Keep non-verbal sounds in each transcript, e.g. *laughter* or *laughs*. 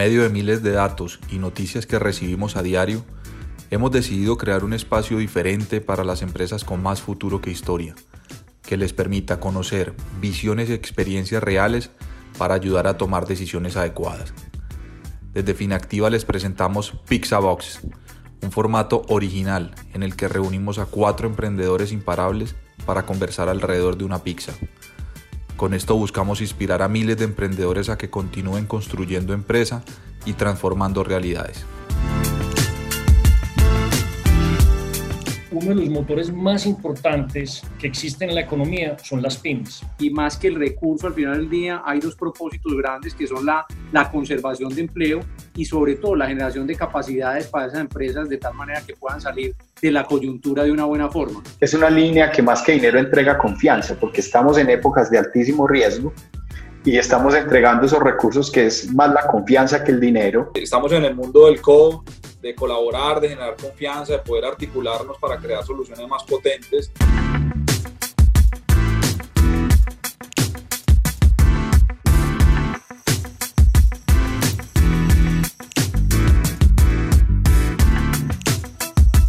medio de miles de datos y noticias que recibimos a diario, hemos decidido crear un espacio diferente para las empresas con más futuro que historia, que les permita conocer visiones y experiencias reales para ayudar a tomar decisiones adecuadas. Desde Finactiva les presentamos Pixabox, un formato original en el que reunimos a cuatro emprendedores imparables para conversar alrededor de una pizza. Con esto buscamos inspirar a miles de emprendedores a que continúen construyendo empresa y transformando realidades. uno de los motores más importantes que existen en la economía son las pymes. Y más que el recurso, al final del día hay dos propósitos grandes que son la, la conservación de empleo y sobre todo la generación de capacidades para esas empresas de tal manera que puedan salir de la coyuntura de una buena forma. Es una línea que más que dinero entrega confianza porque estamos en épocas de altísimo riesgo y estamos entregando esos recursos que es más la confianza que el dinero. Estamos en el mundo del co, de colaborar, de generar confianza, de poder articularnos para crear soluciones más potentes.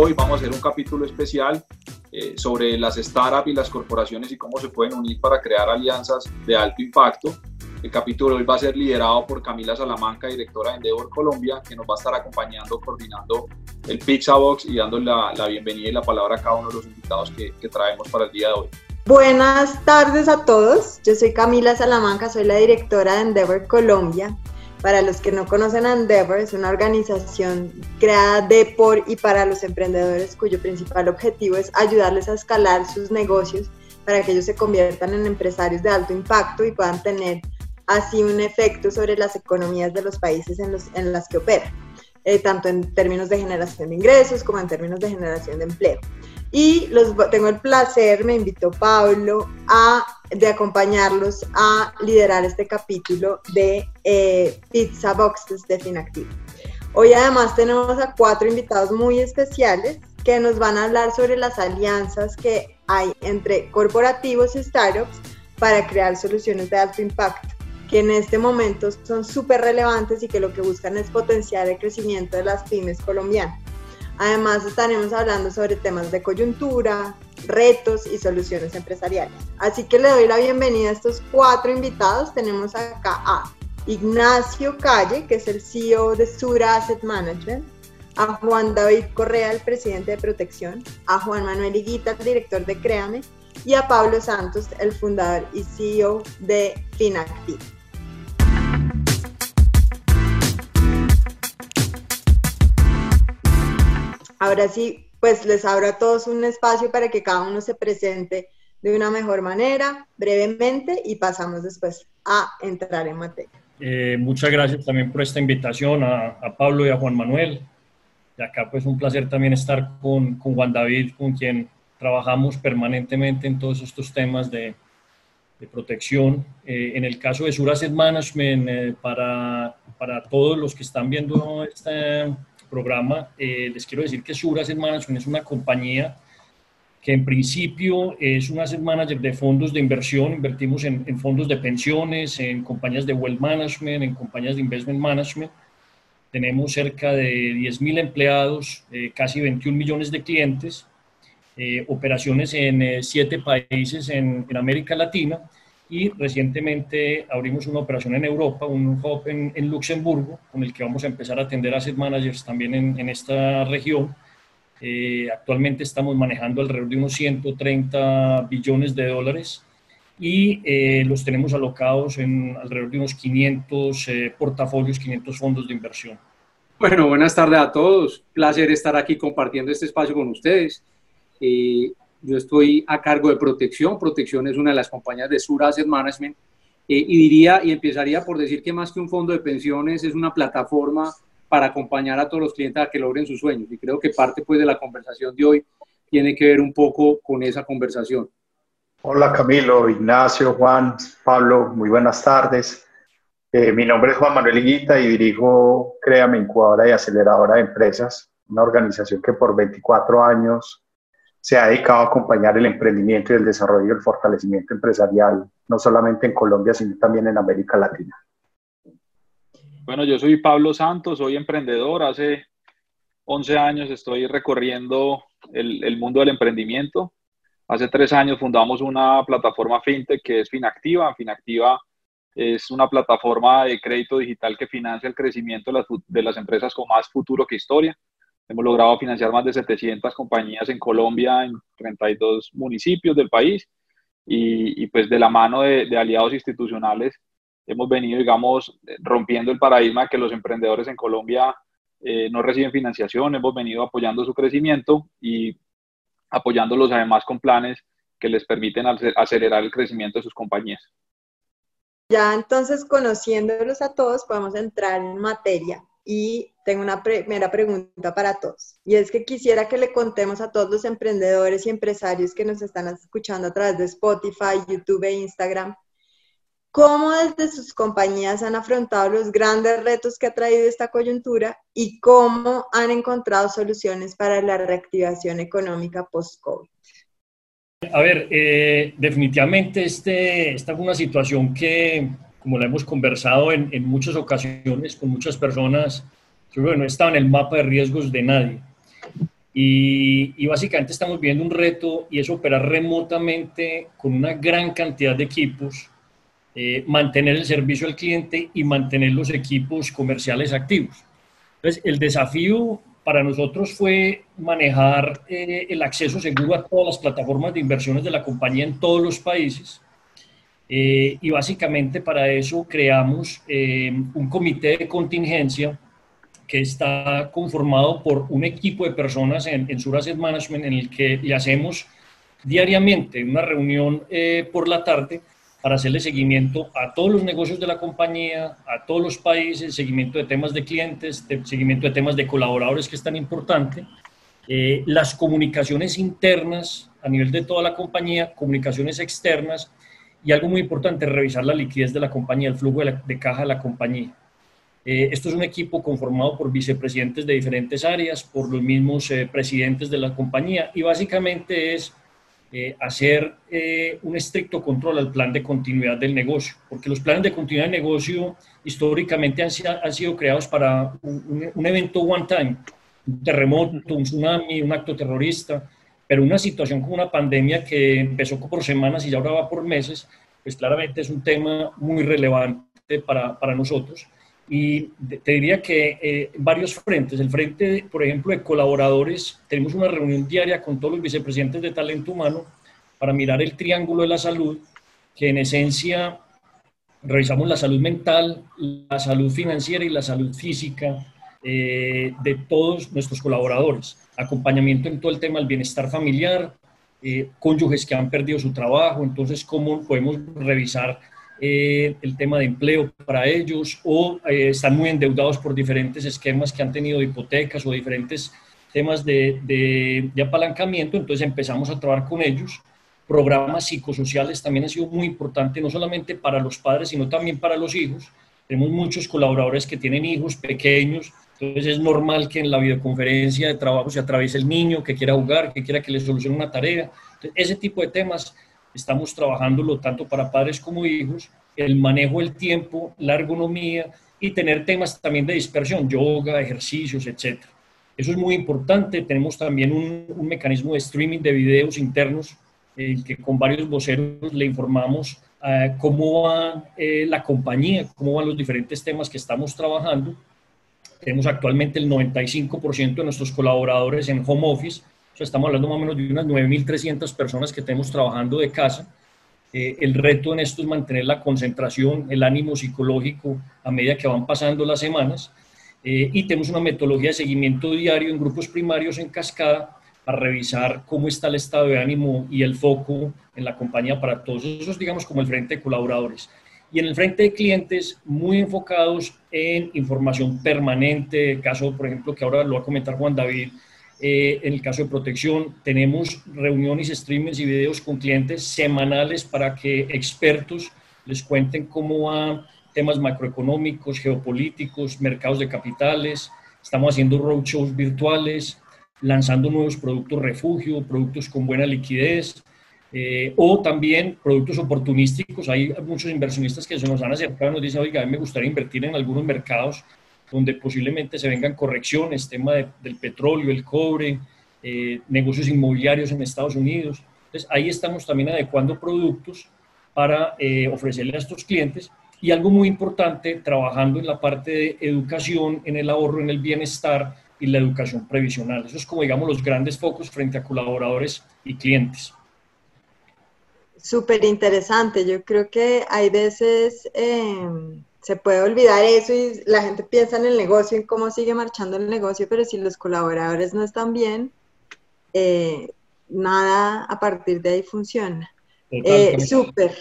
Hoy vamos a hacer un capítulo especial eh, sobre las startups y las corporaciones y cómo se pueden unir para crear alianzas de alto impacto. El capítulo hoy va a ser liderado por Camila Salamanca, directora de Endeavor Colombia, que nos va a estar acompañando, coordinando el Pixabox y dando la, bienvenida y la palabra a cada uno de los invitados que, que traemos para el día de hoy. Buenas tardes a todos. Yo soy Camila Salamanca, soy la directora de Endeavor Colombia. Para los que no conocen Endeavor, es una organización creada de, por y para los emprendedores cuyo principal objetivo es ayudarles a escalar sus negocios para que ellos se conviertan en empresarios de alto impacto y puedan tener así un efecto sobre las economías de los países en los en las que operan, eh, tanto en términos de generación de ingresos como en términos de generación de empleo. Y los, tengo el placer, me invitó Pablo, a, de acompañarlos a liderar este capítulo de eh, Pizza Boxes de Finactivo. Hoy además tenemos a cuatro invitados muy especiales que nos van a hablar sobre las alianzas que hay entre corporativos y startups para crear soluciones de alto impacto, que en este momento son súper relevantes y que lo que buscan es potenciar el crecimiento de las pymes colombianas. Además, estaremos hablando sobre temas de coyuntura, retos y soluciones empresariales. Así que le doy la bienvenida a estos cuatro invitados. Tenemos acá a Ignacio Calle, que es el CEO de Sura Asset Management, a Juan David Correa, el presidente de Protección, a Juan Manuel Higuita, el director de Créame, y a Pablo Santos, el fundador y CEO de Finactiv. Ahora sí, pues les abro a todos un espacio para que cada uno se presente de una mejor manera, brevemente, y pasamos después a entrar en materia. Eh, muchas gracias también por esta invitación a, Pablo y a Juan Manuel. Y acá pues un placer también estar con, con Juan David, con quien trabajamos permanentemente en todos estos temas de, de protección. Eh, en el caso de Sur Asset Management, para, para todos los que están viendo este programa, eh, les quiero decir que Sur Asset Management es una compañía que en principio es un asset manager de fondos de inversión, invertimos en, fondos de pensiones, en compañías de wealth management, en compañías de investment management. Tenemos cerca de 10.000 empleados, eh, casi 21 millones de clientes, eh, operaciones en siete países en, en América Latina y recientemente abrimos una operación en Europa, un hub en, en, Luxemburgo, con el que vamos a empezar a atender asset managers también en, en esta región. Eh, actualmente estamos manejando alrededor de unos 130 billones de dólares y eh, los tenemos alocados en alrededor de unos 500 eh, portafolios, 500 fondos de inversión. Bueno, buenas tardes a todos. Placer estar aquí compartiendo este espacio con ustedes. Yo estoy a cargo de protección. Protección es una de las compañías de Sur Asset Management. Eh, y diría y empezaría por decir que más que un fondo de pensiones es una plataforma para acompañar a todos los clientes a que logren sus sueños. Y creo que parte pues de la conversación de hoy tiene que ver un poco con esa conversación. Hola Camilo, Ignacio, Juan, Pablo, muy buenas tardes. Eh, mi nombre es Juan Manuel Higuita y dirijo Créame Incubadora y Aceleradora de Empresas, una organización que por 24 años se ha dedicado a acompañar el emprendimiento y el desarrollo y el fortalecimiento empresarial, no solamente en Colombia, sino también en América Latina. Bueno, yo soy Pablo Santos, soy emprendedor. Hace 11 años estoy recorriendo el, mundo del emprendimiento. Hace tres años fundamos una plataforma fintech que es Finactiva. Finactiva es una plataforma de crédito digital que financia el crecimiento de las empresas con más futuro que historia. Hemos logrado financiar más de 700 compañías en Colombia, en 32 municipios del país. Y, y pues de la mano de, de aliados institucionales hemos venido, digamos, rompiendo el paradigma que los emprendedores en Colombia eh, no reciben financiación, hemos venido apoyando su crecimiento y apoyándolos además con planes que les permiten acelerar el crecimiento de sus compañías. Ya entonces, conociéndolos a todos, podemos entrar en materia y tengo una primera pregunta para todos. Y es que quisiera que le contemos a todos los emprendedores y empresarios que nos están escuchando a través de Spotify, YouTube e Instagram cómo desde sus compañías han afrontado los grandes retos que ha traído esta coyuntura y cómo han encontrado soluciones para la reactivación económica post-COVID. A ver, eh, definitivamente este, esta fue una situación que, como la hemos conversado en, en muchas ocasiones con muchas personas, creo que no estaba en el mapa de riesgos de nadie. Y, y, básicamente estamos viendo un reto y es operar remotamente con una gran cantidad de equipos eh, mantener el servicio al cliente y mantener los equipos comerciales activos. Entonces, el desafío para nosotros fue manejar eh, el acceso seguro a todas las plataformas de inversiones de la compañía en todos los países. Eh, y básicamente para eso creamos un comité de contingencia que está conformado por un equipo de personas en, en Sur Asset Management en el que le hacemos diariamente una reunión por la tarde para hacerle seguimiento a todos los negocios de la compañía, a todos los países, seguimiento de temas de clientes, seguimiento de temas de colaboradores, que es tan importante, eh, las comunicaciones internas a nivel de toda la compañía, comunicaciones externas y algo muy importante, revisar la liquidez de la compañía, el flujo de, caja de la compañía. Eh, esto es un equipo conformado por vicepresidentes de diferentes áreas, por los mismos eh, presidentes de la compañía y básicamente es eh, hacer eh, un estricto control al plan de continuidad del negocio, porque los planes de continuidad del negocio históricamente han, han sido creados para un, evento one time, un terremoto, un tsunami, un acto terrorista, pero una situación como una pandemia que empezó por semanas y ya ahora va por meses, pues claramente es un tema muy relevante para, para nosotros. Y te diría que eh, varios frentes. El frente, por ejemplo, de colaboradores, tenemos una reunión diaria con todos los vicepresidentes de talento humano para mirar el triángulo de la salud, que en esencia revisamos la salud mental, la salud financiera y la salud física eh, de todos nuestros colaboradores. Acompañamiento en todo el tema del bienestar familiar, eh, cónyuges que han perdido su trabajo, entonces cómo podemos revisar eh, el tema de empleo para ellos o eh, están muy endeudados por diferentes esquemas que han tenido hipotecas o diferentes temas de, de, apalancamiento, entonces empezamos a trabajar con ellos. Programas psicosociales también ha sido muy importante, no solamente para los padres, sino también para los hijos. Tenemos muchos colaboradores que tienen hijos pequeños, entonces es normal que en la videoconferencia de trabajo se atraviese el niño que quiera jugar, que quiera que le solucione una tarea. ese tipo de temas estamos trabajándolo tanto para padres como hijos, el manejo del tiempo, la ergonomía y tener temas también de dispersión, yoga, ejercicios, etc. Eso es muy importante. Tenemos también un, mecanismo de streaming de videos internos en que con varios voceros le informamos eh, cómo va eh, la compañía, cómo van los diferentes temas que estamos trabajando. Tenemos actualmente el 95% de nuestros colaboradores en home office estamos hablando más o menos de unas 9.300 personas que tenemos trabajando de casa. Eh, el reto en esto es mantener la concentración, el ánimo psicológico a medida que van pasando las semanas. Eh, y tenemos una metodología de seguimiento diario en grupos primarios en cascada para revisar cómo está el estado de ánimo y el foco en la compañía para todos. Eso es, digamos, como el frente de colaboradores. Y en el frente de clientes, muy enfocados en información permanente, caso, por ejemplo, que ahora lo va a comentar Juan David, eh, en el caso de protección, tenemos reuniones, streamings y videos con clientes semanales para que expertos les cuenten cómo van temas macroeconómicos, geopolíticos, mercados de capitales. Estamos haciendo roadshows virtuales, lanzando nuevos productos refugio, productos con buena liquidez. Eh, o también productos oportunísticos. Hay muchos inversionistas que se nos han acercado y nos dicen, oiga, a mí me gustaría invertir en algunos mercados donde posiblemente se vengan correcciones, tema del petróleo, el cobre, eh, negocios inmobiliarios en Estados Unidos. Entonces, ahí estamos también adecuando productos para eh, ofrecerle a estos clientes. Y algo muy importante, trabajando en la parte de educación, en el ahorro, en el bienestar y la educación previsional. Eso es como, digamos, los grandes focos frente a colaboradores y clientes. Súper interesante. Yo creo que hay veces em, se puede olvidar eso y la gente piensa en el negocio, en cómo sigue marchando el negocio, pero si los colaboradores no están bien, eh, nada a partir de ahí funciona. Eh, Súper.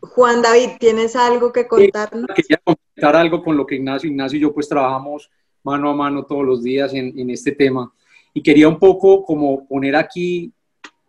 Juan David, ¿tienes algo que contarnos? quería comentar algo con lo que Ignacio, Ignacio y yo pues trabajamos mano a mano todos los días en, en este tema. Y quería un poco como poner aquí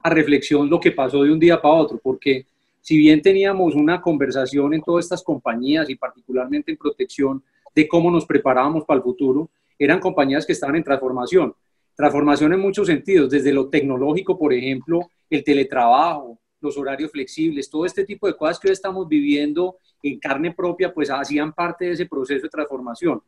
a reflexión lo que pasó de un día para otro, porque si bien teníamos una conversación en todas estas compañías y particularmente en protección de cómo nos preparábamos para el futuro, eran compañías que estaban en transformación. Transformación en muchos sentidos, desde lo tecnológico, por ejemplo, el teletrabajo, los horarios flexibles, todo este tipo de cosas que hoy estamos viviendo en carne propia, pues hacían parte de ese proceso de transformación.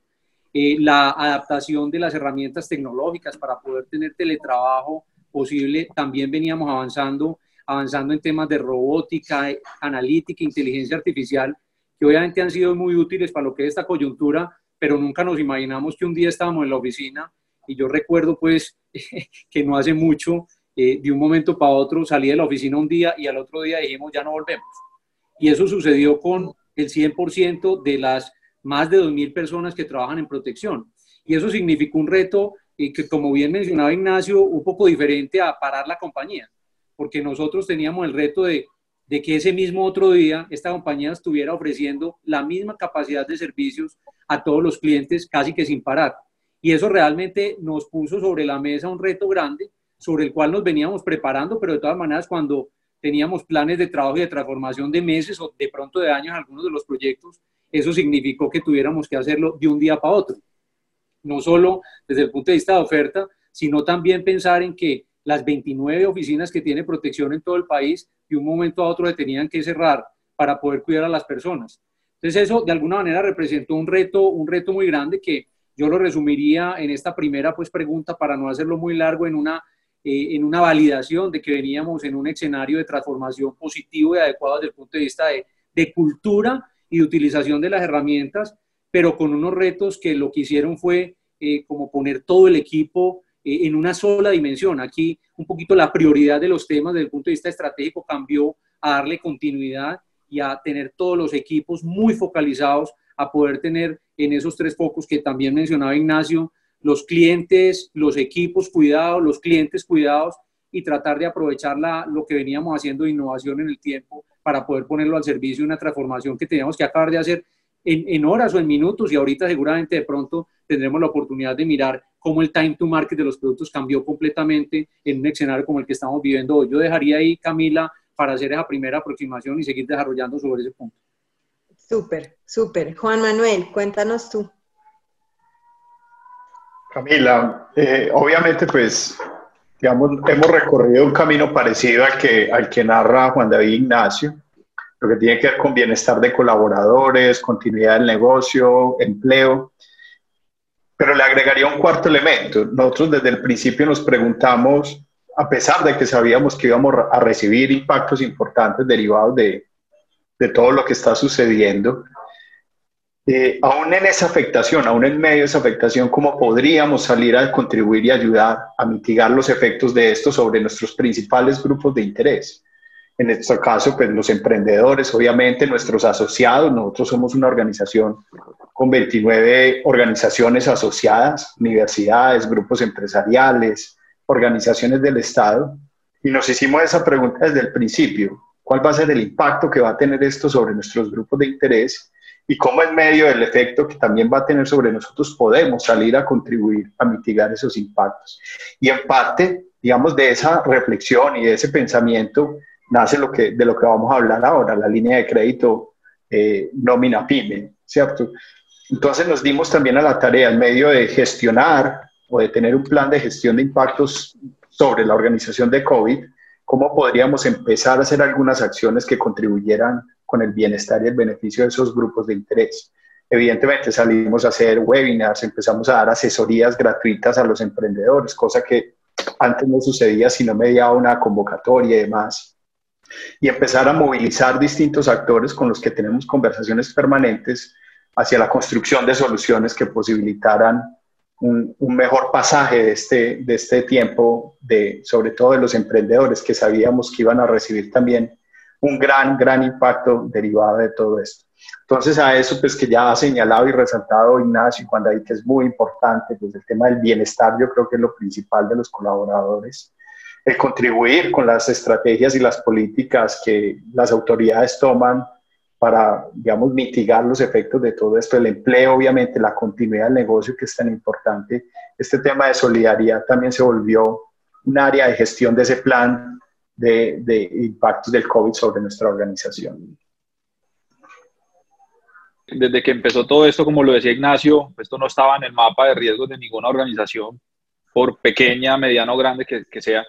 Eh, la adaptación de las herramientas tecnológicas para poder tener teletrabajo posible, también veníamos avanzando, avanzando en temas de robótica, analítica, inteligencia artificial, que obviamente han sido muy útiles para lo que es esta coyuntura, pero nunca nos imaginamos que un día estábamos en la oficina y yo recuerdo pues *laughs* que no hace mucho, eh, de un momento para otro, salí de la oficina un día y al otro día dijimos ya no volvemos. Y eso sucedió con el 100% de las más de 2.000 personas que trabajan en protección. Y eso significó un reto y que como bien mencionaba Ignacio, un poco diferente a parar la compañía, porque nosotros teníamos el reto de, de que ese mismo otro día esta compañía estuviera ofreciendo la misma capacidad de servicios a todos los clientes casi que sin parar. Y eso realmente nos puso sobre la mesa un reto grande sobre el cual nos veníamos preparando, pero de todas maneras cuando teníamos planes de trabajo y de transformación de meses o de pronto de años en algunos de los proyectos, eso significó que tuviéramos que hacerlo de un día para otro no solo desde el punto de vista de oferta, sino también pensar en que las 29 oficinas que tiene protección en todo el país, de un momento a otro le tenían que cerrar para poder cuidar a las personas. Entonces eso de alguna manera representó un reto, un reto muy grande que yo lo resumiría en esta primera pues, pregunta para no hacerlo muy largo en una, eh, en una validación de que veníamos en un escenario de transformación positivo y adecuado desde el punto de vista de, de cultura y de utilización de las herramientas, pero con unos retos que lo que hicieron fue eh, como poner todo el equipo eh, en una sola dimensión. Aquí un poquito la prioridad de los temas desde el punto de vista estratégico cambió a darle continuidad y a tener todos los equipos muy focalizados a poder tener en esos tres focos que también mencionaba Ignacio, los clientes, los equipos cuidados, los clientes cuidados y tratar de aprovechar la, lo que veníamos haciendo de innovación en el tiempo para poder ponerlo al servicio de una transformación que teníamos que acabar de hacer en, horas o en minutos y ahorita seguramente de pronto tendremos la oportunidad de mirar cómo el time to market de los productos cambió completamente en un escenario como el que estamos viviendo hoy. Yo dejaría ahí, Camila, para hacer esa primera aproximación y seguir desarrollando sobre ese punto. Súper, súper. Juan Manuel, cuéntanos tú. Camila, eh, obviamente pues, digamos, hemos recorrido un camino parecido al que, al que narra Juan David Ignacio lo que tiene que ver con bienestar de colaboradores, continuidad del negocio, empleo. Pero le agregaría un cuarto elemento. Nosotros desde el principio nos preguntamos, a pesar de que sabíamos que íbamos a recibir impactos importantes derivados de, de todo lo que está sucediendo, eh, aún en esa afectación, aún en medio de esa afectación, ¿cómo podríamos salir a contribuir y ayudar a mitigar los efectos de esto sobre nuestros principales grupos de interés? En este caso, pues los emprendedores, obviamente nuestros asociados, nosotros somos una organización con 29 organizaciones asociadas, universidades, grupos empresariales, organizaciones del Estado, y nos hicimos esa pregunta desde el principio, ¿cuál va a ser el impacto que va a tener esto sobre nuestros grupos de interés? Y cómo en medio del efecto que también va a tener sobre nosotros podemos salir a contribuir a mitigar esos impactos. Y en parte, digamos, de esa reflexión y de ese pensamiento, nace lo que, de lo que vamos a hablar ahora, la línea de crédito eh, nómina PYME, ¿cierto? Entonces nos dimos también a la tarea, en medio de gestionar o de tener un plan de gestión de impactos sobre la organización de COVID, cómo podríamos empezar a hacer algunas acciones que contribuyeran con el bienestar y el beneficio de esos grupos de interés. Evidentemente salimos a hacer webinars, empezamos a dar asesorías gratuitas a los emprendedores, cosa que antes no sucedía si no mediaba una convocatoria y demás. Y empezar a movilizar distintos actores con los que tenemos conversaciones permanentes hacia la construcción de soluciones que posibilitaran un, mejor pasaje de este, de este tiempo, de, sobre todo de los emprendedores que sabíamos que iban a recibir también un gran, gran impacto derivado de todo esto. Entonces a eso pues que ya ha señalado y resaltado Ignacio y Juan que es muy importante, pues el tema del bienestar yo creo que es lo principal de los colaboradores, el contribuir con las estrategias y las políticas que las autoridades toman para, digamos, mitigar los efectos de todo esto, el empleo, obviamente, la continuidad del negocio que es tan importante. Este tema de solidaridad también se volvió un área de gestión de ese plan de, de impactos del COVID sobre nuestra organización. Desde que empezó todo esto, como lo decía Ignacio, esto no estaba en el mapa de riesgos de ninguna organización, por pequeña, mediana o grande que, que sea.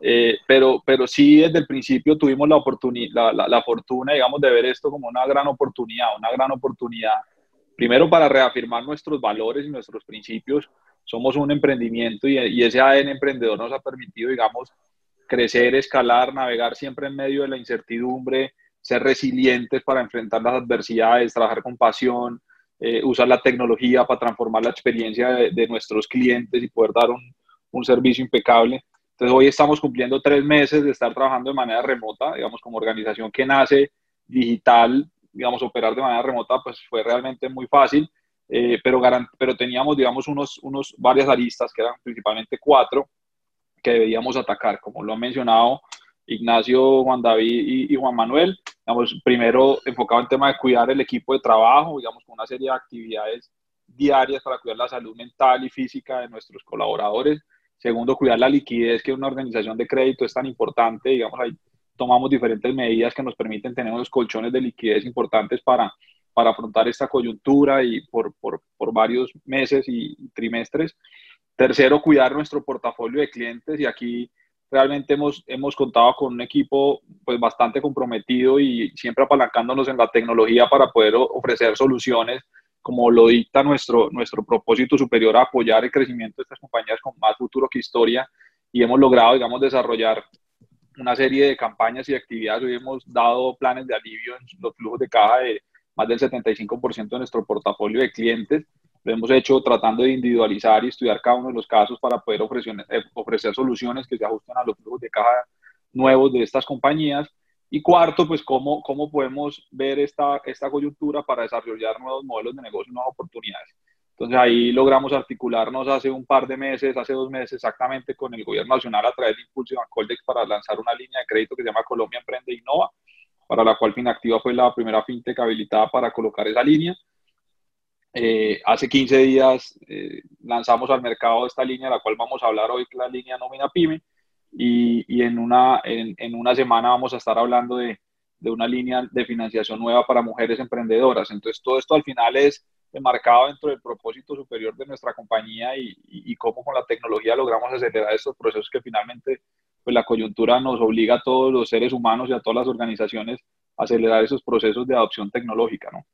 Eh, pero, pero sí, desde el principio tuvimos la, oportunidad, la, la, fortuna, digamos, de ver esto como una gran oportunidad, una gran oportunidad, primero para reafirmar nuestros valores y nuestros principios. Somos un emprendimiento y, y ese ADN emprendedor nos ha permitido, digamos, crecer, escalar, navegar siempre en medio de la incertidumbre, ser resilientes para enfrentar las adversidades, trabajar con pasión, eh, usar la tecnología para transformar la experiencia de, de nuestros clientes y poder dar un, un servicio impecable. Entonces hoy estamos cumpliendo tres meses de estar trabajando de manera remota, digamos, como organización que nace digital, digamos, operar de manera remota, pues fue realmente muy fácil, eh, pero, pero teníamos, digamos, unos, unos, varias aristas, que eran principalmente cuatro, que debíamos atacar, como lo han mencionado Ignacio, Juan David y, Juan Manuel. Digamos, primero enfocado en tema de cuidar el equipo de trabajo, digamos, con una serie de actividades diarias para cuidar la salud mental y física de nuestros colaboradores Segundo, cuidar la liquidez, que una organización de crédito es tan importante. Digamos, ahí tomamos diferentes medidas que nos permiten tener unos colchones de liquidez importantes para, para afrontar esta coyuntura y por, por, por varios meses y trimestres. Tercero, cuidar nuestro portafolio de clientes y aquí realmente hemos, hemos contado con un equipo pues bastante comprometido y siempre apalancándonos en la tecnología para poder ofrecer soluciones como lo dicta nuestro, nuestro propósito superior a apoyar el crecimiento de estas compañías con más futuro que historia y hemos logrado, digamos, desarrollar una serie de campañas y actividades. Hoy hemos dado planes de alivio en los flujos de caja de más del 75% de nuestro portafolio de clientes. Lo hemos hecho tratando de individualizar y estudiar cada uno de los casos para poder ofrecer, eh, ofrecer soluciones que se ajusten a los flujos de caja nuevos de estas compañías y cuarto, pues cómo, cómo podemos ver esta, esta coyuntura para desarrollar nuevos modelos de negocio, nuevas oportunidades. Entonces ahí logramos articularnos hace un par de meses, hace dos meses exactamente con el gobierno nacional a través de Impulso y Coldex para lanzar una línea de crédito que se llama Colombia Emprende Innova, para la cual Finactiva fue la primera fintech habilitada para colocar esa línea. Eh, hace 15 días eh, lanzamos al mercado esta línea, de la cual vamos a hablar hoy, que es la línea Nómina Pyme, y, y en, una, en, en, una semana vamos a estar hablando de, de, una línea de financiación nueva para mujeres emprendedoras. Entonces, todo esto al final es marcado dentro del propósito superior de nuestra compañía y, y, y, cómo con la tecnología logramos acelerar estos procesos que finalmente pues, la coyuntura nos obliga a todos los seres humanos y a todas las organizaciones a acelerar esos procesos de adopción tecnológica. ¿no?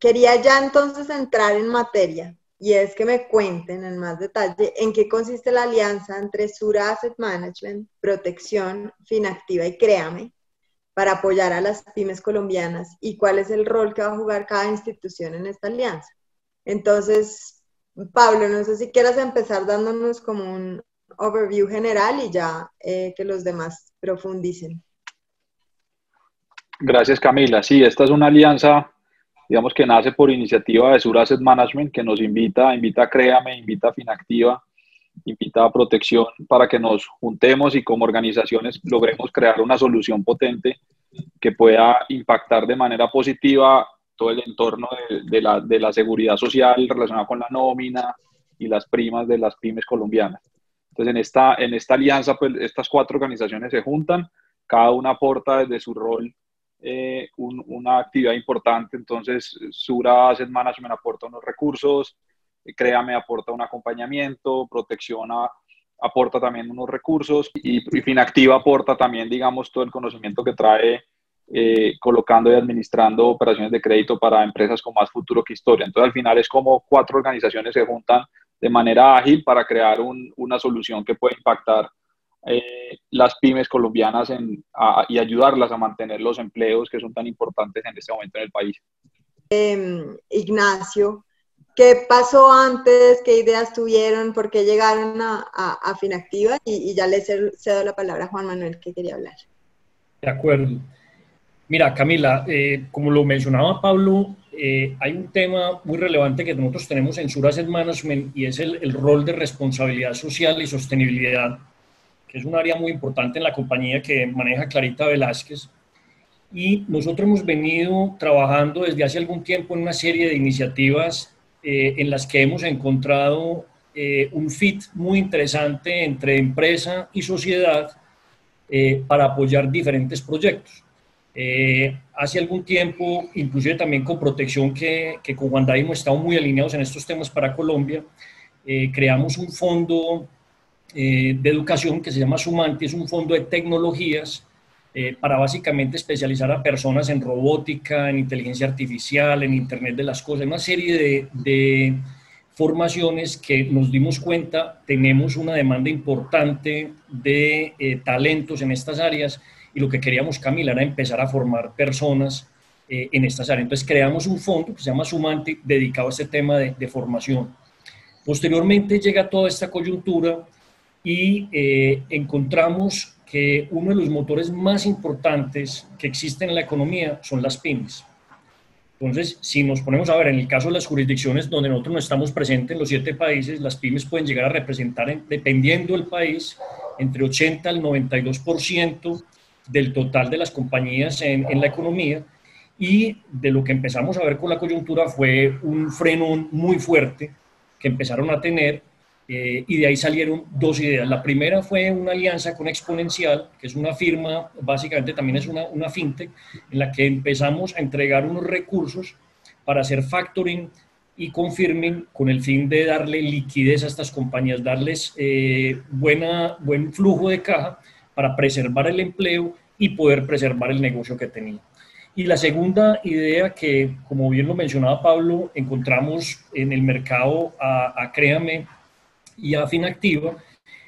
Quería ya entonces entrar en materia y es que me cuenten en más detalle en qué consiste la alianza entre Sura Asset Management, Protección, Finactiva y Créame para apoyar a las pymes colombianas y cuál es el rol que va a jugar cada institución en esta alianza. Entonces, Pablo, no sé si quieras empezar dándonos como un overview general y ya eh, que los demás profundicen. Gracias, Camila. Sí, esta es una alianza digamos que nace por iniciativa de Sur Asset Management, que nos invita, invita a Créame, invita a Finactiva, invita a Protección para que nos juntemos y como organizaciones logremos crear una solución potente que pueda impactar de manera positiva todo el entorno de, de, la, de la seguridad social relacionada con la nómina y las primas de las pymes colombianas. Entonces, en esta, en esta alianza, pues estas cuatro organizaciones se juntan, cada una aporta desde su rol eh, una actividad importante. Entonces, Sura Asset Management aporta unos recursos, Créame aporta un acompañamiento, protección a, aporta también unos recursos y, Finactiva aporta también, digamos, todo el conocimiento que trae eh, colocando y administrando operaciones de crédito para empresas con más futuro que historia. Entonces, al final es como cuatro organizaciones se juntan de manera ágil para crear una solución que puede impactar eh, las pymes colombianas y ayudarlas a mantener los empleos que son tan importantes en este momento en el país. Em, Ignacio, ¿qué pasó antes? ¿Qué ideas tuvieron? ¿Por qué llegaron a, a, Finactiva? Y, ya le cedo la palabra a Juan Manuel que quería hablar. De acuerdo. Mira, Camila, eh, como lo mencionaba Pablo, eh, hay un tema muy relevante que nosotros tenemos en Sur Asset Management y es el, el, rol de responsabilidad social y sostenibilidad, que es un área muy importante en la compañía que maneja Clarita Velázquez. Y nosotros hemos venido trabajando desde hace algún tiempo en una serie de iniciativas eh, en las que hemos encontrado un fit muy interesante entre empresa y sociedad para apoyar diferentes proyectos. Eh, hace algún tiempo, inclusive también con protección que, que con Juan hemos estado muy alineados en estos temas para Colombia, eh, creamos un fondo eh, de educación que se llama Sumanti, es un fondo de tecnologías para básicamente especializar a personas en robótica, en inteligencia artificial, en Internet de las Cosas, una serie de, formaciones que nos dimos cuenta tenemos una demanda importante de talentos en estas áreas y lo que queríamos, Camila, era empezar a formar personas eh, en estas áreas. Entonces creamos un fondo que se llama Sumante dedicado a este tema de, formación. Posteriormente llega toda esta coyuntura y eh, encontramos que uno de los motores más importantes que existen en la economía son las pymes. Entonces, si nos ponemos a ver, en el caso de las jurisdicciones donde nosotros no estamos presentes en los siete países, las pymes pueden llegar a representar, dependiendo del país, entre 80 al 92% del total de las compañías en, la economía y de lo que empezamos a ver con la coyuntura fue un freno muy fuerte que empezaron a tener eh, y de ahí salieron dos ideas. La primera fue una alianza con Exponencial, que es una firma, básicamente también es una, una fintech, en la que empezamos a entregar unos recursos para hacer factoring y confirming con el fin de darle liquidez a estas compañías, darles eh, buena, buen flujo de caja para preservar el empleo y poder preservar el negocio que tenía. Y la segunda idea que, como bien lo mencionaba Pablo, encontramos en el mercado a, Créame y a Finactiva,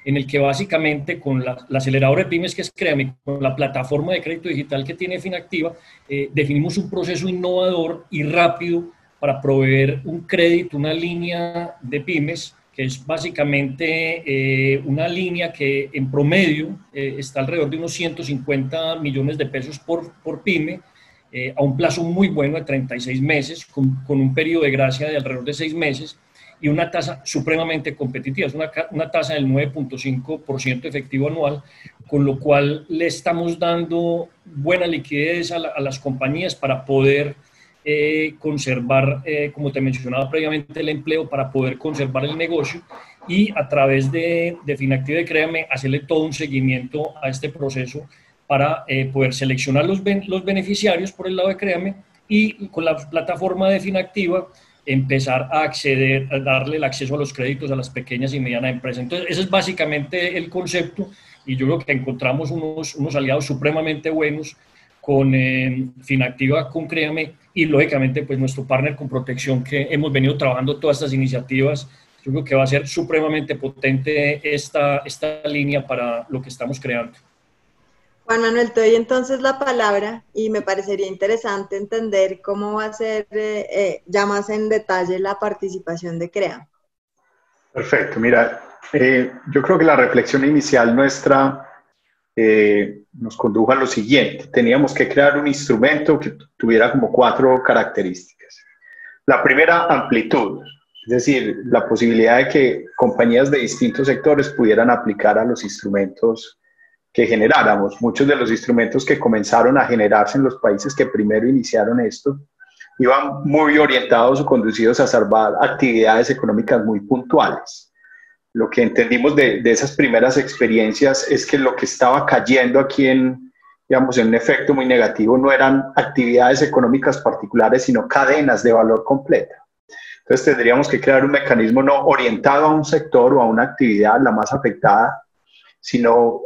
en el que básicamente con la, aceleradora de pymes que es Créame, con la plataforma de crédito digital que tiene Finactiva, eh, definimos un proceso innovador y rápido para proveer un crédito, una línea de pymes que es básicamente eh, una línea que en promedio eh, está alrededor de unos 150 millones de pesos por, por pyme, a un plazo muy bueno de 36 meses, con, con, un periodo de gracia de alrededor de 6 meses y una tasa supremamente competitiva, es una, una tasa del 9.5% efectivo anual, con lo cual le estamos dando buena liquidez a, a las compañías para poder eh, conservar, eh, como te mencionaba previamente, el empleo para poder conservar el negocio y a través de, de Finactiva y Créame hacerle todo un seguimiento a este proceso para eh, poder seleccionar los, los beneficiarios por el lado de Créame y con la plataforma de Finactiva empezar a acceder, a darle el acceso a los créditos a las pequeñas y medianas empresas. Entonces, ese es básicamente el concepto y yo creo que encontramos unos, unos aliados supremamente buenos con Finactiva, con Créame y lógicamente pues nuestro partner con protección que hemos venido trabajando todas estas iniciativas. Yo creo que va a ser supremamente potente esta, esta línea para lo que estamos creando. Juan Manuel, te doy entonces la palabra y me parecería interesante entender cómo va a ser eh, eh, ya más en detalle la participación de CREA. Perfecto, mira, eh, yo creo que la reflexión inicial nuestra nos condujo a lo siguiente. Teníamos que crear un instrumento que tuviera como cuatro características. La primera, amplitud, es decir, la posibilidad de que compañías de distintos sectores pudieran aplicar a los instrumentos que generáramos. Muchos de los instrumentos que comenzaron a generarse en los países que primero iniciaron esto iban muy orientados o conducidos a salvar actividades económicas muy puntuales lo que entendimos de, esas primeras experiencias es que lo que estaba cayendo aquí en, digamos, en un efecto muy negativo no eran actividades económicas particulares, sino cadenas de valor completa. Entonces tendríamos que crear un mecanismo no orientado a un sector o a una actividad la más afectada, sino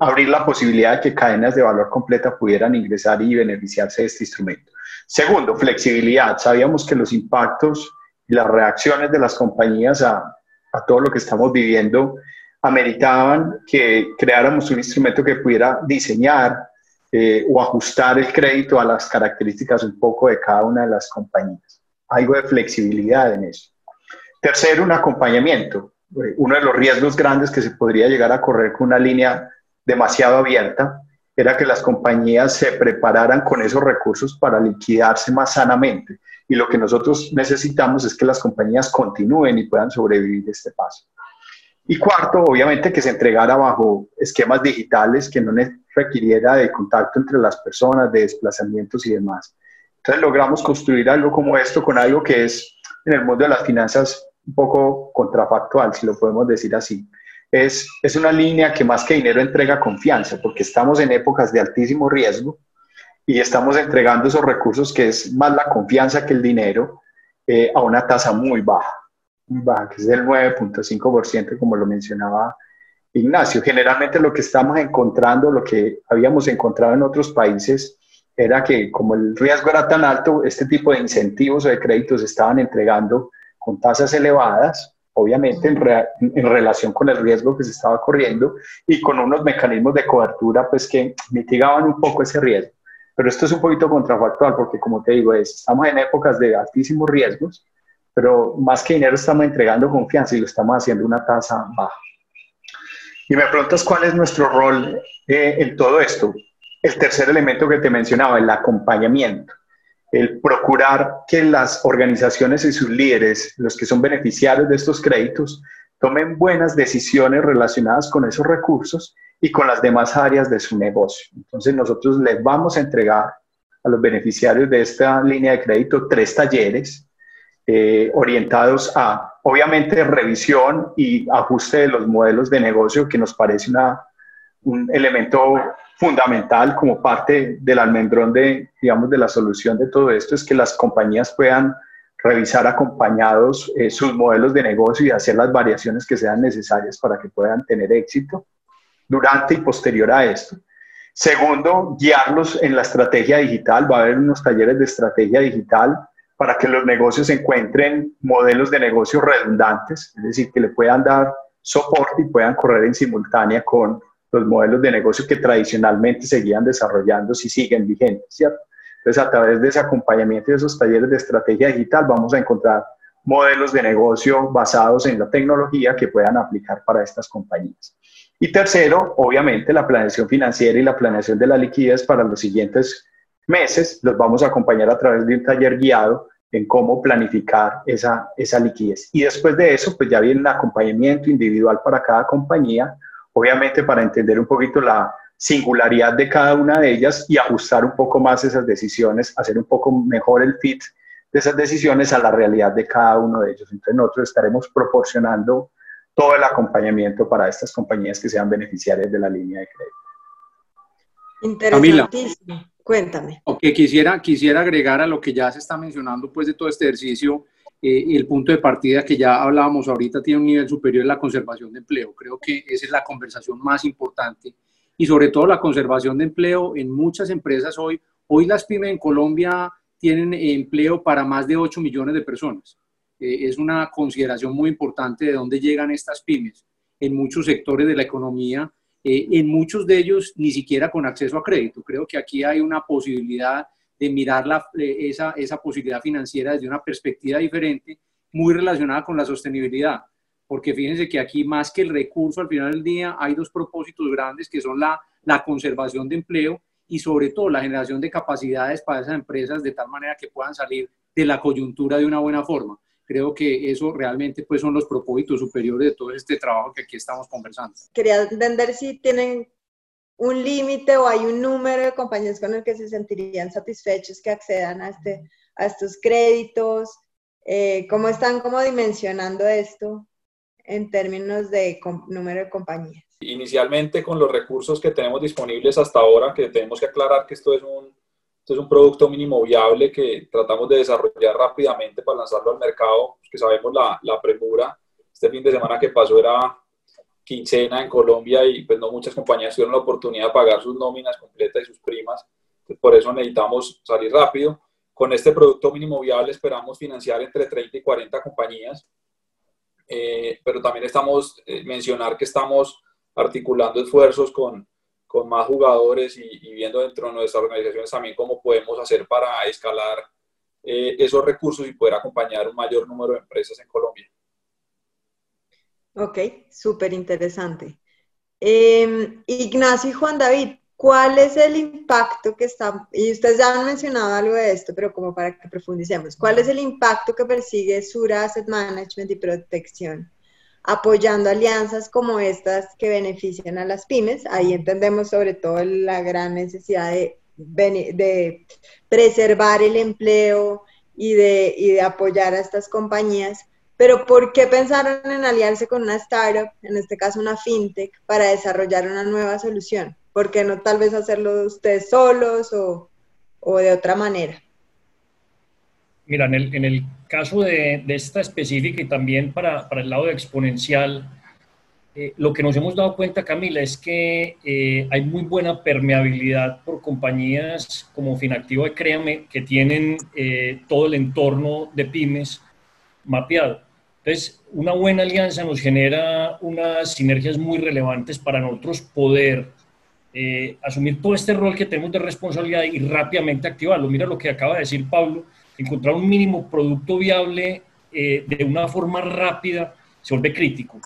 abrir la posibilidad de que cadenas de valor completa pudieran ingresar y beneficiarse de este instrumento. Segundo, flexibilidad. Sabíamos que los impactos y las reacciones de las compañías a, a todo lo que estamos viviendo ameritaban que creáramos un instrumento que pudiera diseñar eh, o ajustar el crédito a las características un poco de cada una de las compañías. Algo de flexibilidad en eso. Tercero, un acompañamiento. Eh, uno de los riesgos grandes que se podría llegar a correr con una línea demasiado abierta era que las compañías se prepararan con esos recursos para liquidarse más sanamente. Y lo que nosotros necesitamos es que las compañías continúen y puedan sobrevivir este paso. Y cuarto, obviamente que se entregara bajo esquemas digitales que no requiriera de contacto entre las personas, de desplazamientos y demás. Entonces logramos construir algo como esto con algo que es en el mundo de las finanzas un poco contrafactual, si lo podemos decir así es, es una línea que más que dinero entrega confianza, porque estamos en épocas de altísimo riesgo y estamos entregando esos recursos que es más la confianza que el dinero eh, a una tasa muy baja, muy baja, que es del 9.5%, como lo mencionaba Ignacio. Generalmente lo que estamos encontrando, lo que habíamos encontrado en otros países, era que como el riesgo era tan alto, este tipo de incentivos o de créditos estaban entregando con tasas elevadas obviamente en, relación con el riesgo que se estaba corriendo y con unos mecanismos de cobertura pues que mitigaban un poco ese riesgo. Pero esto es un poquito contrafactual porque como te digo, es, estamos en épocas de altísimos riesgos, pero más que dinero estamos entregando confianza y lo estamos haciendo una tasa baja. Y me preguntas cuál es nuestro rol eh, en todo esto. El tercer elemento que te mencionaba, el acompañamiento el procurar que las organizaciones y sus líderes, los que son beneficiarios de estos créditos, tomen buenas decisiones relacionadas con esos recursos y con las demás áreas de su negocio. Entonces nosotros les vamos a entregar a los beneficiarios de esta línea de crédito tres talleres eh, orientados a, obviamente, revisión y ajuste de los modelos de negocio, que nos parece un elemento fundamental como parte del almendrón de, digamos, de la solución de todo esto es que las compañías puedan revisar acompañados eh, sus modelos de negocio y hacer las variaciones que sean necesarias para que puedan tener éxito durante y posterior a esto. Segundo, guiarlos en la estrategia digital. Va a haber unos talleres de estrategia digital para que los negocios encuentren modelos de negocio redundantes, es decir, que le puedan dar soporte y puedan correr en simultánea con los modelos de negocio que tradicionalmente seguían desarrollando si siguen vigentes, ¿cierto? Entonces, a través de ese acompañamiento y de esos talleres de estrategia digital, vamos a encontrar modelos de negocio basados en la tecnología que puedan aplicar para estas compañías. Y tercero, obviamente, la planeación financiera y la planeación de la liquidez para los siguientes meses. Los vamos a acompañar a través de un taller guiado en cómo planificar esa, esa liquidez. Y después de eso, pues ya viene un acompañamiento individual para cada compañía obviamente para entender un poquito la singularidad de cada una de ellas y ajustar un poco más esas decisiones, hacer un poco mejor el fit de esas decisiones a la realidad de cada uno de ellos. Entonces nosotros estaremos proporcionando todo el acompañamiento para estas compañías que sean beneficiarias de la línea de crédito. Interesantísimo. Cuéntame. Ok, quisiera, quisiera agregar a lo que ya se está mencionando pues de todo este ejercicio eh, el punto de partida que ya hablábamos ahorita tiene un nivel superior en la conservación de empleo. Creo que esa es la conversación más importante y sobre todo la conservación de empleo en muchas empresas hoy. Hoy las pymes en Colombia tienen empleo para más de 8 millones de personas. Eh, es una consideración muy importante de dónde llegan estas pymes en muchos sectores de la economía, eh, en muchos de ellos ni siquiera con acceso a crédito. Creo que aquí hay una posibilidad de mirar la, esa, esa posibilidad financiera desde una perspectiva diferente, muy relacionada con la sostenibilidad. Porque fíjense que aquí más que el recurso al final del día hay dos propósitos grandes que son la, la conservación de empleo y sobre todo la generación de capacidades para esas empresas de tal manera que puedan salir de la coyuntura de una buena forma. Creo que eso realmente pues son los propósitos superiores de todo este trabajo que aquí estamos conversando. Quería entender si tienen un límite o hay un número de compañías con el que se sentirían satisfechos que accedan a, este, a estos créditos? Eh, ¿Cómo están como dimensionando esto en términos de número de compañías? Inicialmente con los recursos que tenemos disponibles hasta ahora, que tenemos que aclarar que esto es un, Este es un producto mínimo viable que tratamos de desarrollar rápidamente para lanzarlo al mercado, que sabemos la, la premura. Este fin de semana que pasó era quincena en Colombia y pues no muchas compañías tuvieron la oportunidad de pagar sus nóminas completas y sus primas. por eso necesitamos salir rápido. Con este producto mínimo viable esperamos financiar entre 30 y 40 compañías, eh, pero también estamos, eh, mencionar que estamos articulando esfuerzos con, con más jugadores y, viendo dentro de nuestras organizaciones también cómo podemos hacer para escalar eh, esos recursos y poder acompañar un mayor número de empresas en Colombia. Ok, súper interesante. Em, Ignacio y Juan David, ¿cuál es el impacto que está, y ustedes ya han mencionado algo de esto, pero como para que profundicemos, ¿cuál es el impacto que persigue Sura Asset Management y Protección apoyando alianzas como estas que benefician a las pymes? Ahí entendemos sobre todo la gran necesidad de, preservar el empleo y de apoyar a estas compañías pero ¿por qué pensaron en aliarse con una startup, en este caso una fintech, para desarrollar una nueva solución? ¿Por qué no tal vez hacerlo ustedes solos o, o de otra manera? Mira, en el, en el caso de, de, esta específica y también para, para el lado de exponencial, eh, lo que nos hemos dado cuenta, Camila, es que eh, hay muy buena permeabilidad por compañías como Finactivo de Créame, que tienen eh, todo el entorno de pymes mapeado. Entonces, una buena alianza nos genera unas sinergias muy relevantes para nosotros poder eh, asumir todo este rol que tenemos de responsabilidad y rápidamente activarlo. Mira lo que acaba de decir Pablo, encontrar un mínimo producto viable eh, de una forma rápida se vuelve crítico.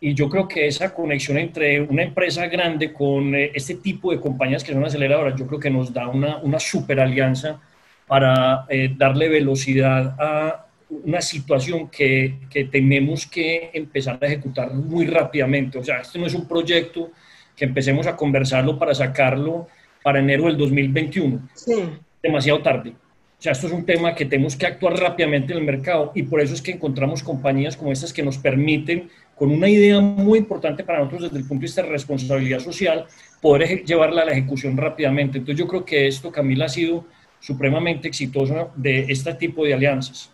Y yo creo que esa conexión entre una empresa grande con eh, este tipo de compañías que son aceleradoras, yo creo que nos da una, una super alianza para darle velocidad a una situación que, que, tenemos que empezar a ejecutar muy rápidamente. O sea, este no es un proyecto que empecemos a conversarlo para sacarlo para enero del 2021. Sí. Demasiado tarde. O sea, esto es un tema que tenemos que actuar rápidamente en el mercado y por eso es que encontramos compañías como estas que nos permiten, con una idea muy importante para nosotros desde el punto de vista de responsabilidad social, poder llevarla a la ejecución rápidamente. Entonces yo creo que esto, Camila, ha sido supremamente exitoso de este tipo de alianzas.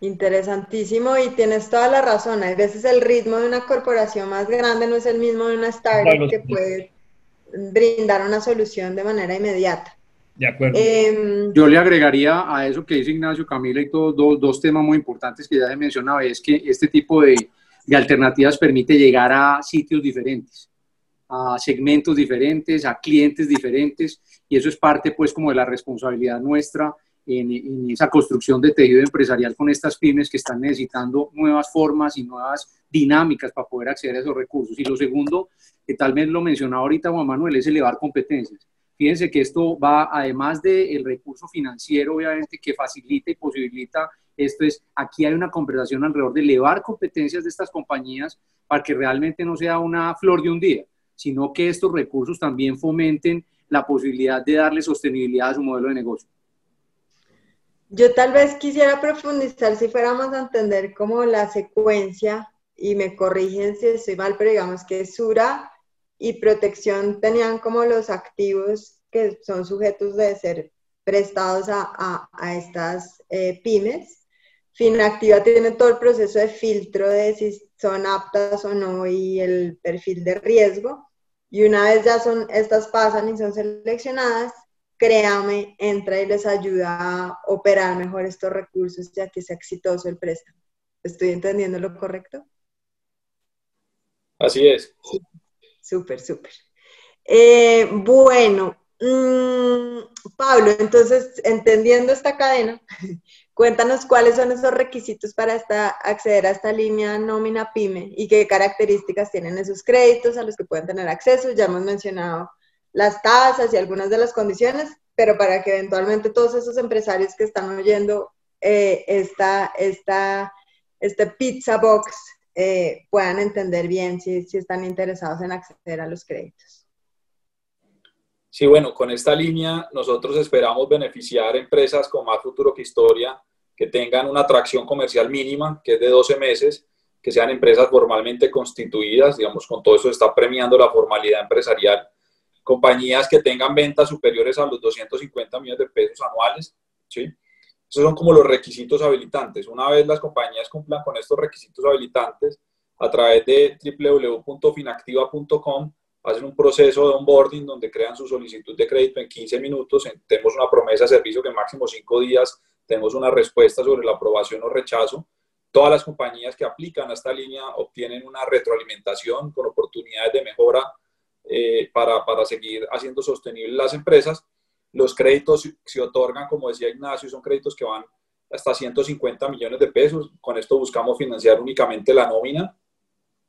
Interesantísimo y tienes toda la razón. A veces el ritmo de una corporación más grande no es el mismo de una startup que puede brindar una solución de manera inmediata. De acuerdo. Em, Yo le agregaría a eso que dice Ignacio Camila y todos dos, dos, temas muy importantes que ya he mencionado, es que este tipo de, de alternativas permite llegar a sitios diferentes, a segmentos diferentes, a clientes diferentes, y eso es parte pues como de la responsabilidad nuestra en, esa construcción de tejido empresarial con estas pymes que están necesitando nuevas formas y nuevas dinámicas para poder acceder a esos recursos. Y lo segundo, que tal vez lo mencionaba ahorita Juan Manuel, es elevar competencias. Fíjense que esto va, además del recurso financiero, obviamente, que facilita y posibilita esto, es aquí hay una conversación alrededor de elevar competencias de estas compañías para que realmente no sea una flor de un día, sino que estos recursos también fomenten la posibilidad de darle sostenibilidad a su modelo de negocio. Yo tal vez quisiera profundizar si fuéramos a entender como la secuencia, y me corrigen si estoy mal, pero digamos que Sura y Protección tenían como los activos que son sujetos de ser prestados a, estas eh, pymes. Finactiva tiene todo el proceso de filtro de si son aptas o no y el perfil de riesgo. Y una vez ya son, estas pasan y son seleccionadas, créame, entra y les ayuda a operar mejor estos recursos ya que sea exitoso el préstamo. ¿Estoy entendiendo lo correcto? Así es. Súper, súper. Eh, bueno, mm, Pablo, entonces, entendiendo esta cadena, *laughs* cuéntanos cuáles son esos requisitos para acceder a esta línea nómina PYME y qué características tienen esos créditos a los que pueden tener acceso. Ya hemos mencionado las tasas y algunas de las condiciones, pero para que eventualmente todos esos empresarios que están oyendo eh, esta, esta, este pizza box eh, puedan entender bien si, si están interesados en acceder a los créditos. Sí, bueno, con esta línea nosotros esperamos beneficiar empresas con más futuro que historia, que tengan una atracción comercial mínima, que es de 12 meses, que sean empresas formalmente constituidas, digamos, con todo eso está premiando la formalidad empresarial compañías que tengan ventas superiores a los 250 millones de pesos anuales, ¿sí? Esos son como los requisitos habilitantes. Una vez las compañías cumplan con estos requisitos habilitantes, a través de www.finactiva.com hacen un proceso de onboarding donde crean su solicitud de crédito en 15 minutos. Tenemos una promesa de servicio que en máximo 5 días tenemos una respuesta sobre la aprobación o rechazo. Todas las compañías que aplican a esta línea obtienen una retroalimentación con oportunidades de mejora eh, para, para seguir haciendo sostenibles las empresas. Los créditos se otorgan, como decía Ignacio, son créditos que van hasta 150 millones de pesos. Con esto buscamos financiar únicamente la nómina,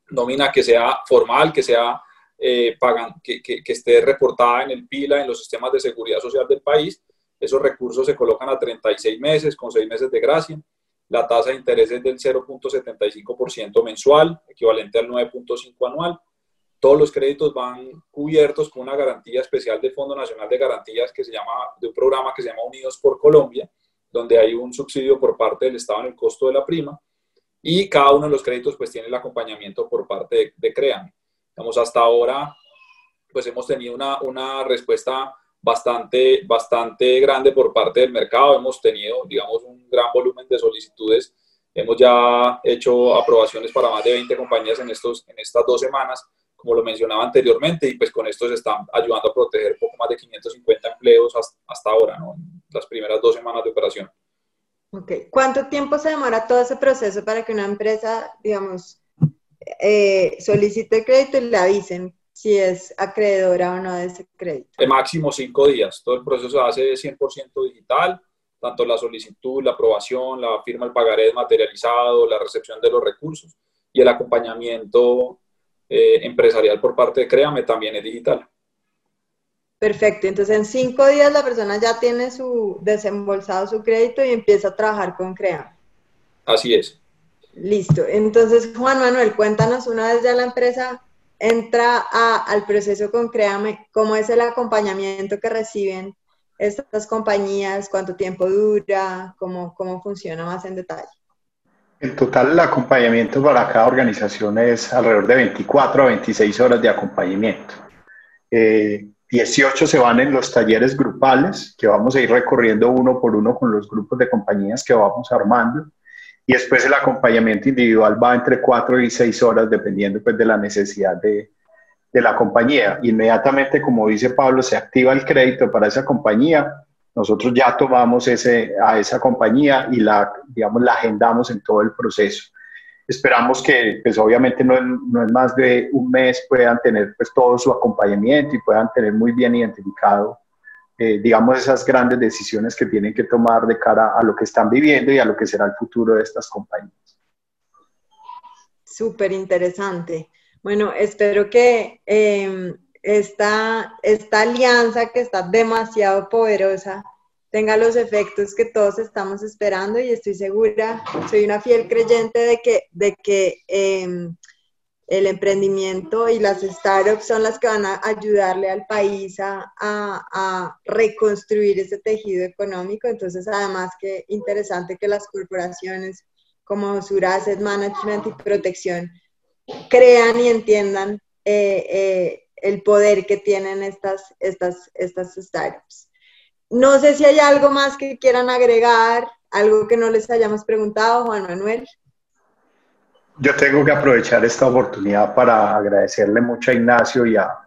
nómina que sea formal, que sea eh, pagan, que, que, que, esté reportada en el PILA, en los sistemas de seguridad social del país. Esos recursos se colocan a 36 meses con 6 meses de gracia. La tasa de interés es del 0.75% mensual, equivalente al 9.5 anual todos los créditos van cubiertos con una garantía especial del Fondo Nacional de Garantías que se llama, de un programa que se llama Unidos por Colombia, donde hay un subsidio por parte del Estado en el costo de la prima y cada uno de los créditos pues tiene el acompañamiento por parte de, de CREAM. Digamos, hasta ahora pues hemos tenido una, una respuesta bastante, bastante grande por parte del mercado, hemos tenido digamos un gran volumen de solicitudes, hemos ya hecho aprobaciones para más de 20 compañías en, estos, en estas dos semanas como lo mencionaba anteriormente, y pues con esto se están ayudando a proteger poco más de 550 empleos hasta, ahora, ¿no? las primeras dos semanas de operación. Ok, ¿cuánto tiempo se demora todo ese proceso para que una empresa, digamos, eh, solicite crédito y le avisen si es acreedora o no de ese crédito? El máximo cinco días. Todo el proceso se hace 100% digital, tanto la solicitud, la aprobación, la firma del pagaré materializado, la recepción de los recursos y el acompañamiento eh, empresarial por parte de Créame también es digital. Perfecto, entonces en cinco días la persona ya tiene su desembolsado su crédito y empieza a trabajar con Créame. Así es. Listo, entonces Juan Manuel, cuéntanos una vez ya la empresa entra al proceso con Créame, cómo es el acompañamiento que reciben estas compañías, cuánto tiempo dura, cómo, cómo funciona más en detalle. En total, el acompañamiento para cada organización es alrededor de 24 a 26 horas de acompañamiento. 18 eh, se van en los talleres grupales, que vamos a ir recorriendo uno por uno con los grupos de compañías que vamos armando. Y después el acompañamiento individual va entre 4 y 6 horas, dependiendo pues, de la necesidad de, de la compañía. Inmediatamente, como dice Pablo, se activa el crédito para esa compañía nosotros ya tomamos ese, a esa compañía y la, digamos, la agendamos en todo el proceso. Esperamos que, pues obviamente no, no es más de un mes, puedan tener pues todo su acompañamiento y puedan tener muy bien identificado, eh, digamos, esas grandes decisiones que tienen que tomar de cara a lo que están viviendo y a lo que será el futuro de estas compañías. Súper interesante. Bueno, espero que eh, esta, esta alianza que está demasiado poderosa tenga los efectos que todos estamos esperando y estoy segura, soy una fiel creyente de que, de que em, el emprendimiento y las startups son las que van a ayudarle al país a, a, reconstruir ese tejido económico. Entonces, además que interesante que las corporaciones como Sura Asset Management y Protección crean y entiendan eh, eh, el poder que tienen estas, estas, estas startups. No sé si hay algo más que quieran agregar, algo que no les hayamos preguntado, Juan Manuel. Yo tengo que aprovechar esta oportunidad para agradecerle mucho a Ignacio y a,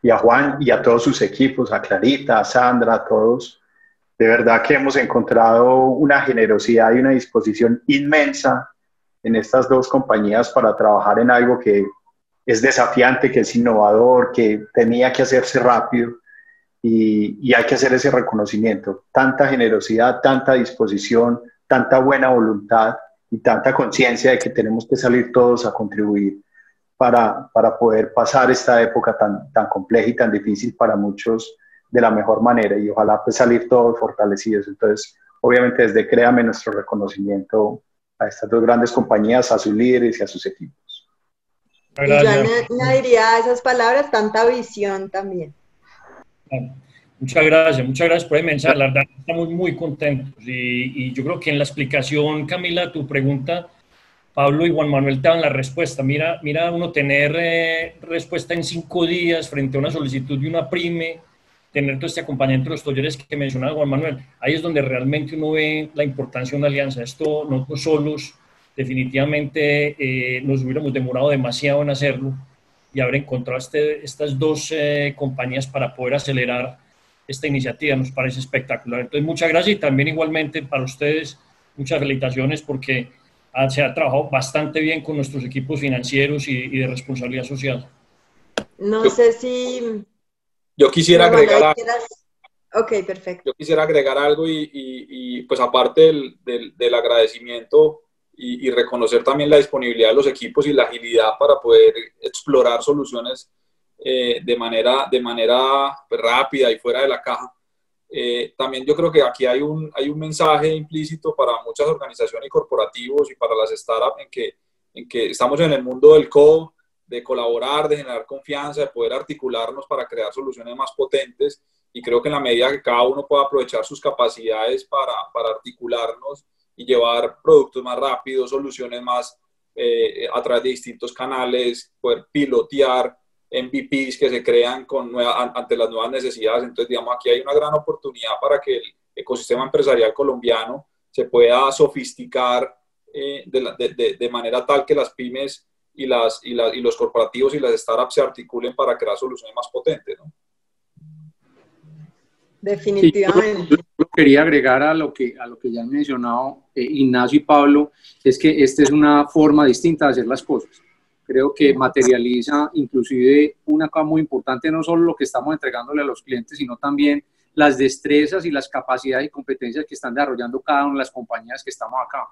y a Juan y a todos sus equipos, a Clarita, a Sandra, a todos. De verdad que hemos encontrado una generosidad y una disposición inmensa en estas dos compañías para trabajar en algo que es desafiante, que es innovador, que tenía que hacerse rápido y, hay que hacer ese reconocimiento. Tanta generosidad, tanta disposición, tanta buena voluntad y tanta conciencia de que tenemos que salir todos a contribuir para, para poder pasar esta época tan, tan compleja y tan difícil para muchos de la mejor manera y ojalá pues salir todos fortalecidos. Entonces, obviamente desde Créame nuestro reconocimiento a estas dos grandes compañías, a sus líderes y a sus equipos. Y yo añadiría a esas palabras tanta visión también. Muchas gracias, muchas gracias por el mensaje. La verdad, estamos muy contentos y, y, yo creo que en la explicación, Camila, tu pregunta Pablo y Juan Manuel te dan la respuesta. Mira, mira uno tener eh, respuesta en cinco días frente a una solicitud de una prime, tener todo este acompañamiento de los talleres que mencionaba Juan Manuel. Ahí es donde realmente uno ve la importancia de una alianza. Esto nosotros solos definitivamente eh, nos hubiéramos demorado demasiado en hacerlo y haber encontrado este, estas dos eh, compañías para poder acelerar esta iniciativa nos parece espectacular. Entonces, muchas gracias y también igualmente para ustedes, muchas felicitaciones porque se ha trabajado bastante bien con nuestros equipos financieros y, de responsabilidad social. No sé si... Yo quisiera agregar... Ok, perfecto. Yo quisiera agregar algo y, pues aparte del, del, agradecimiento y, reconocer también la disponibilidad de los equipos y la agilidad para poder explorar soluciones eh, de manera, de manera pues, rápida y fuera de la caja. Eh, también yo creo que aquí hay un, hay un mensaje implícito para muchas organizaciones y corporativos y para las startups en que, en que estamos en el mundo del co, de colaborar, de generar confianza, de poder articularnos para crear soluciones más potentes y creo que en la medida que cada uno pueda aprovechar sus capacidades para, para articularnos y llevar productos más rápidos, soluciones más eh, a través de distintos canales, poder pilotear, MVPs que se crean con ante las nuevas necesidades. Entonces, digamos, aquí hay una gran oportunidad para que el ecosistema empresarial colombiano se pueda sofisticar eh, de, manera tal que las pymes y, las, y, los corporativos y las startups se articulen para crear soluciones más potentes. Definitivamente. yo, quería agregar a lo que, a lo que ya han mencionado eh, Ignacio y Pablo, es que esta es una forma distinta de hacer las cosas creo que materializa inclusive una cosa muy importante, no solo lo que estamos entregándole a los clientes, sino también las destrezas y las capacidades y competencias que están desarrollando cada una de las compañías que estamos acá.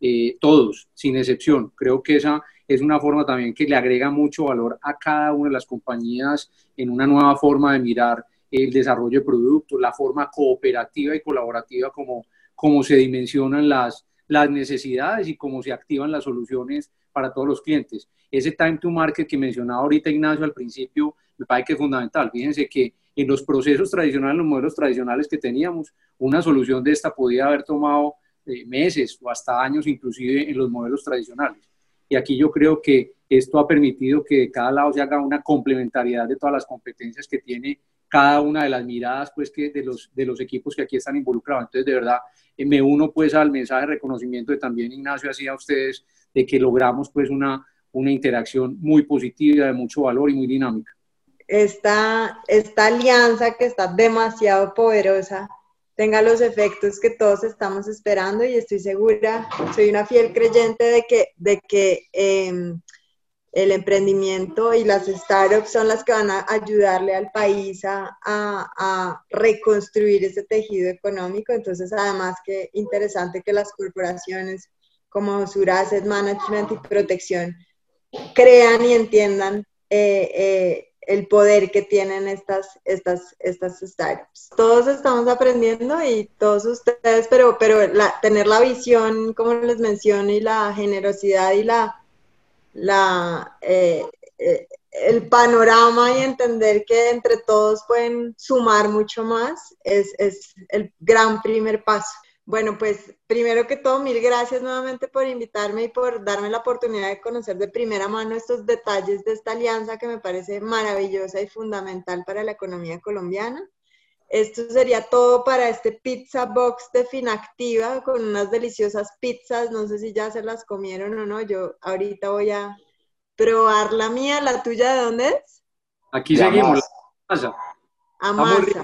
Eh, todos, sin excepción. Creo que esa es una forma también que le agrega mucho valor a cada una de las compañías en una nueva forma de mirar el desarrollo de productos, la forma cooperativa y colaborativa como, como se dimensionan las, las necesidades y cómo se activan las soluciones para todos los clientes. Ese time to market que mencionaba ahorita Ignacio al principio, me parece que es fundamental. Fíjense que en los procesos tradicionales, los modelos tradicionales que teníamos, una solución de esta podía haber tomado eh, meses o hasta años inclusive en los modelos tradicionales. Y aquí yo creo que esto ha permitido que de cada lado se haga una complementariedad de todas las competencias que tiene cada una de las miradas pues, que de, los, de los equipos que aquí están involucrados. Entonces, de verdad, eh, me uno pues al mensaje de reconocimiento que también Ignacio hacía a ustedes de que logramos pues una, una interacción muy positiva, de mucho valor y muy dinámica. Esta, esta alianza que está demasiado poderosa tenga los efectos que todos estamos esperando y estoy segura, soy una fiel creyente de que, de que em, el emprendimiento y las startups son las que van a ayudarle al país a, a, reconstruir ese tejido económico. Entonces, además que interesante que las corporaciones como Sura Asset Management y Protección crean y entiendan eh, eh, el poder que tienen estas, estas, estas startups. Todos estamos aprendiendo y todos ustedes, pero, pero tener la visión, como les menciono, y la generosidad y la, la, eh, el panorama y entender que entre todos pueden sumar mucho más es, es el gran primer paso. Bueno, pues primero que todo, mil gracias nuevamente por invitarme y por darme la oportunidad de conocer de primera mano estos detalles de esta alianza que me parece maravillosa y fundamental para la economía colombiana. Esto sería todo para este pizza box de Finactiva con unas deliciosas pizzas. No sé si ya se las comieron o no. Yo ahorita voy a probar la mía. ¿La tuya de dónde es? Aquí seguimos. Amasa. Amasa.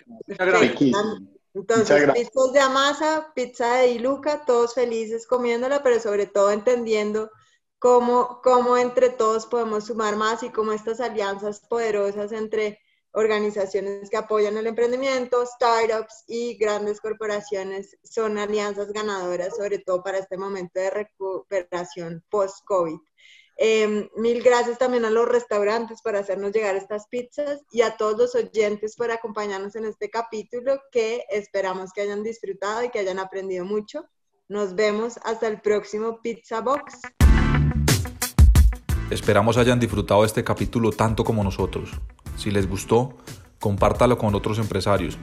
Entonces, pizzas de Amasa, pizza de Iluca, todos felices comiéndola, pero sobre todo entendiendo cómo, cómo entre todos podemos sumar más y cómo estas alianzas poderosas entre organizaciones que apoyan el emprendimiento, startups y grandes corporaciones son alianzas ganadoras, sobre todo para este momento de recuperación post-COVID. Em, mil gracias también a los restaurantes por hacernos llegar estas pizzas y a todos los oyentes por acompañarnos en este capítulo que esperamos que hayan disfrutado y que hayan aprendido mucho. Nos vemos hasta el próximo Pizza Box. Esperamos hayan disfrutado este capítulo tanto como nosotros. Si les gustó, compártalo con otros empresarios.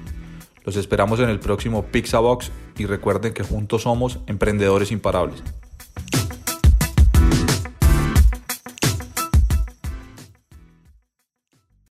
Los esperamos en el próximo Pizza Box y recuerden que juntos somos emprendedores imparables.